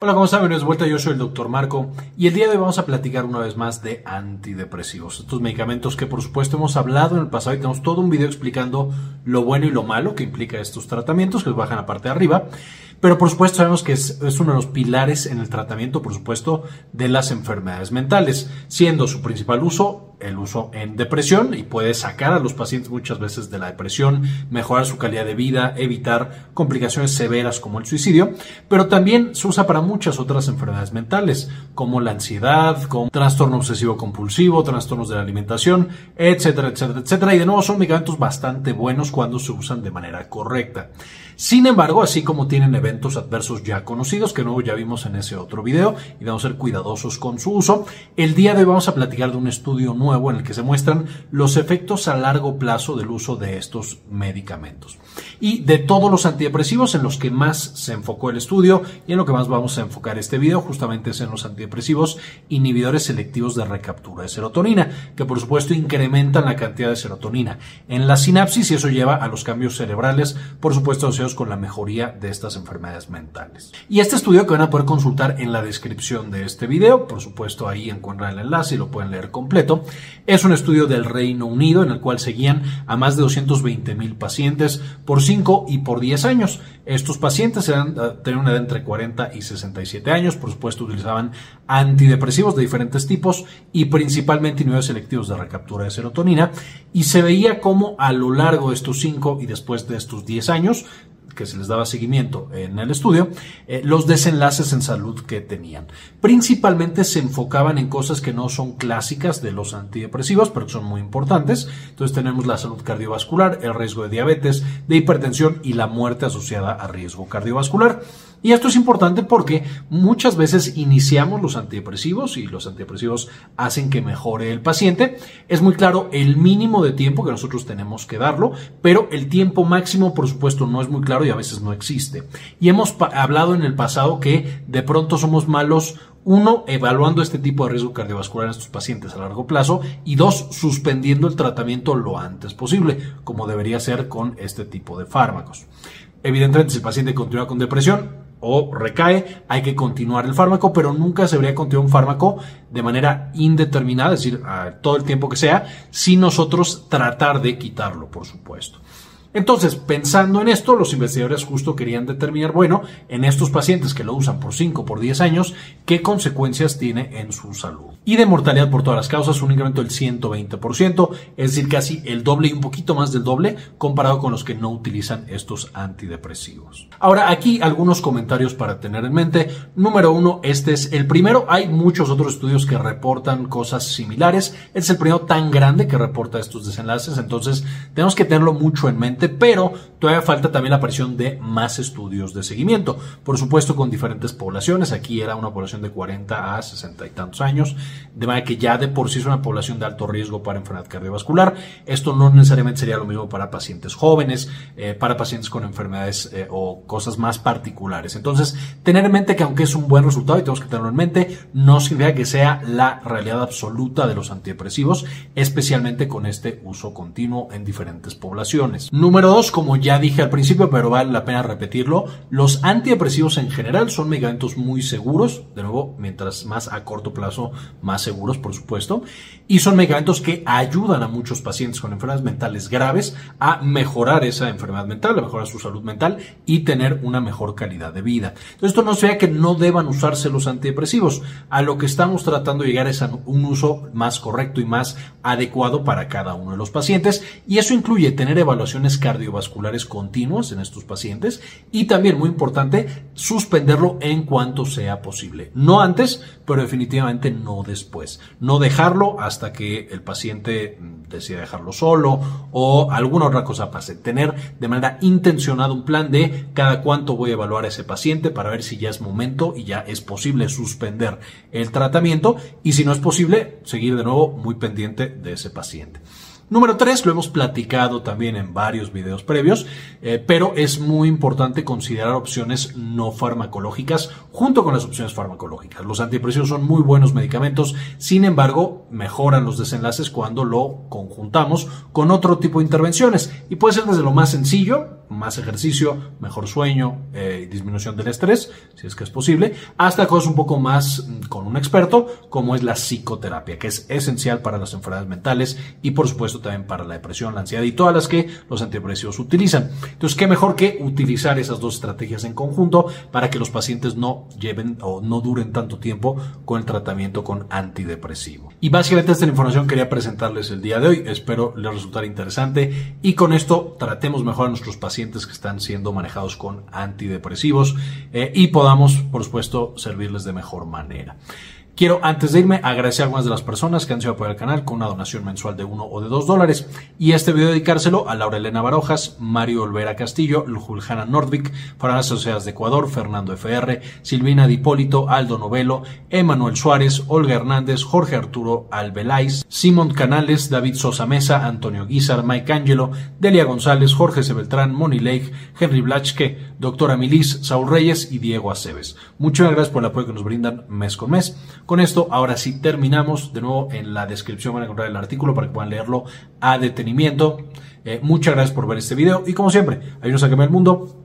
Hola, ¿cómo están? Bienvenidos de vuelta, yo soy el doctor Marco y el día de hoy vamos a platicar una vez más de antidepresivos. Estos medicamentos que por supuesto hemos hablado en el pasado y tenemos todo un video explicando lo bueno y lo malo que implica estos tratamientos que os bajan la parte de arriba. Pero por supuesto sabemos que es, uno de los pilares en el tratamiento, por supuesto, de las enfermedades mentales, siendo su principal uso el uso en depresión y puede sacar a los pacientes muchas veces de la depresión, mejorar su calidad de vida, evitar complicaciones severas como el suicidio, pero también se usa para muchas otras enfermedades mentales, como la ansiedad, como trastorno obsesivo compulsivo, trastornos de la alimentación, etcétera, etcétera, etcétera. Y de nuevo son medicamentos bastante buenos cuando se usan de manera correcta. Sin embargo, así como tienen eventos adversos ya conocidos, que luego ya vimos en ese otro video, y vamos a ser cuidadosos con su uso, el día de hoy vamos a platicar de un estudio nuevo en el que se muestran los efectos a largo plazo del uso de estos medicamentos. Y de todos los antidepresivos en los que más se enfocó el estudio y en lo que más vamos a enfocar este video, justamente es en los antidepresivos inhibidores selectivos de recaptura de serotonina, que por supuesto incrementan la cantidad de serotonina en la sinapsis y eso lleva a los cambios cerebrales, por supuesto asociados con la mejoría de estas enfermedades mentales. Y este estudio que van a poder consultar en la descripción de este video, por supuesto ahí encuentran el enlace y lo pueden leer completo, es un estudio del Reino Unido en el cual seguían a más de 220 mil pacientes por 5 y por 10 años. Estos pacientes eh, tenían una edad entre 40 y 67 años, por supuesto utilizaban antidepresivos de diferentes tipos y principalmente inhibidores selectivos de recaptura de serotonina y se veía como a lo largo de estos 5 y después de estos 10 años que se les daba seguimiento en el estudio, eh, los desenlaces en salud que tenían. Principalmente se enfocaban en cosas que no son clásicas de los antidepresivos, pero que son muy importantes. Entonces tenemos la salud cardiovascular, el riesgo de diabetes, de hipertensión y la muerte asociada a riesgo cardiovascular. Y esto es importante porque muchas veces iniciamos los antidepresivos y los antidepresivos hacen que mejore el paciente. Es muy claro el mínimo de tiempo que nosotros tenemos que darlo, pero el tiempo máximo, por supuesto, no es muy claro y a veces no existe. Y hemos hablado en el pasado que de pronto somos malos uno, evaluando este tipo de riesgo cardiovascular en estos pacientes a largo plazo y dos, suspendiendo el tratamiento lo antes posible, como debería ser con este tipo de fármacos. Evidentemente, si el paciente continúa con depresión, o recae, hay que continuar el fármaco, pero nunca se debería continuar un fármaco de manera indeterminada, es decir, todo el tiempo que sea, sin nosotros tratar de quitarlo, por supuesto. Entonces, pensando en esto, los investigadores justo querían determinar, bueno, en estos pacientes que lo usan por 5 por 10 años, qué consecuencias tiene en su salud. Y de mortalidad por todas las causas, un incremento del 120%, es decir, casi el doble y un poquito más del doble comparado con los que no utilizan estos antidepresivos. Ahora, aquí algunos comentarios para tener en mente. Número uno, este es el primero. Hay muchos otros estudios que reportan cosas similares. Este es el primero tan grande que reporta estos desenlaces, entonces tenemos que tenerlo mucho en mente pero todavía falta también la aparición de más estudios de seguimiento. Por supuesto, con diferentes poblaciones. Aquí era una población de 40 a 60 y tantos años, de manera que ya de por sí es una población de alto riesgo para enfermedad cardiovascular. Esto no necesariamente sería lo mismo para pacientes jóvenes, eh, para pacientes con enfermedades eh, o cosas más particulares. Entonces, tener en mente que aunque es un buen resultado y tenemos que tenerlo en mente, no significa que sea la realidad absoluta de los antidepresivos, especialmente con este uso continuo en diferentes poblaciones. Número dos, como ya dije al principio, pero vale la pena repetirlo, los antidepresivos en general son medicamentos muy seguros, de nuevo, mientras más a corto plazo, más seguros, por supuesto, y son medicamentos que ayudan a muchos pacientes con enfermedades mentales graves a mejorar esa enfermedad mental, a mejorar su salud mental y tener una mejor calidad de vida. Esto no sea que no deban usarse los antidepresivos. A lo que estamos tratando de llegar es a un uso más correcto y más adecuado para cada uno de los pacientes, y eso incluye tener evaluaciones cardiovasculares continuos en estos pacientes y también, muy importante, suspenderlo en cuanto sea posible. No antes, pero definitivamente no después. No dejarlo hasta que el paciente decida dejarlo solo o alguna otra cosa pase. Tener de manera intencionada un plan de cada cuánto voy a evaluar a ese paciente para ver si ya es momento y ya es posible suspender el tratamiento y si no es posible, seguir de nuevo muy pendiente de ese paciente. Número tres, lo hemos platicado también en varios videos previos, eh, pero es muy importante considerar opciones no farmacológicas junto con las opciones farmacológicas. Los antidepresivos son muy buenos medicamentos, sin embargo, mejoran los desenlaces cuando lo conjuntamos con otro tipo de intervenciones. Y puede ser desde lo más sencillo, más ejercicio, mejor sueño, eh, disminución del estrés, si es que es posible, hasta cosas un poco más mm, con un experto, como es la psicoterapia, que es esencial para las enfermedades mentales y por supuesto también para la depresión, la ansiedad y todas las que los antidepresivos utilizan. Entonces, ¿qué mejor que utilizar esas dos estrategias en conjunto para que los pacientes no lleven o no duren tanto tiempo con el tratamiento con antidepresivo? Y básicamente esta información quería presentarles el día de hoy, espero les resultara interesante y con esto tratemos mejor a nuestros pacientes que están siendo manejados con antidepresivos eh, y podamos, por supuesto, servirles de mejor manera. Quiero, antes de irme, agradecer a algunas de las personas que han sido apoyar el canal con una donación mensual de uno o de dos dólares. Y este video dedicárselo a Laura Elena Barojas, Mario Olvera Castillo, Juljana Nordvik, Fran Sociedades de Ecuador, Fernando FR, Silvina Dipólito, Aldo Novelo, Emanuel Suárez, Olga Hernández, Jorge Arturo Albelais, Simón Canales, David Sosa Mesa, Antonio Guizar, Mike Angelo, Delia González, Jorge Sebeltrán, Moni Lake, Henry Blachke, Doctora Milis, Saúl Reyes y Diego Aceves. Muchas gracias por el apoyo que nos brindan mes con mes. Con esto, ahora sí terminamos. De nuevo, en la descripción van a encontrar el artículo para que puedan leerlo a detenimiento. Eh, muchas gracias por ver este video y como siempre, ayúdenos a cambiar el mundo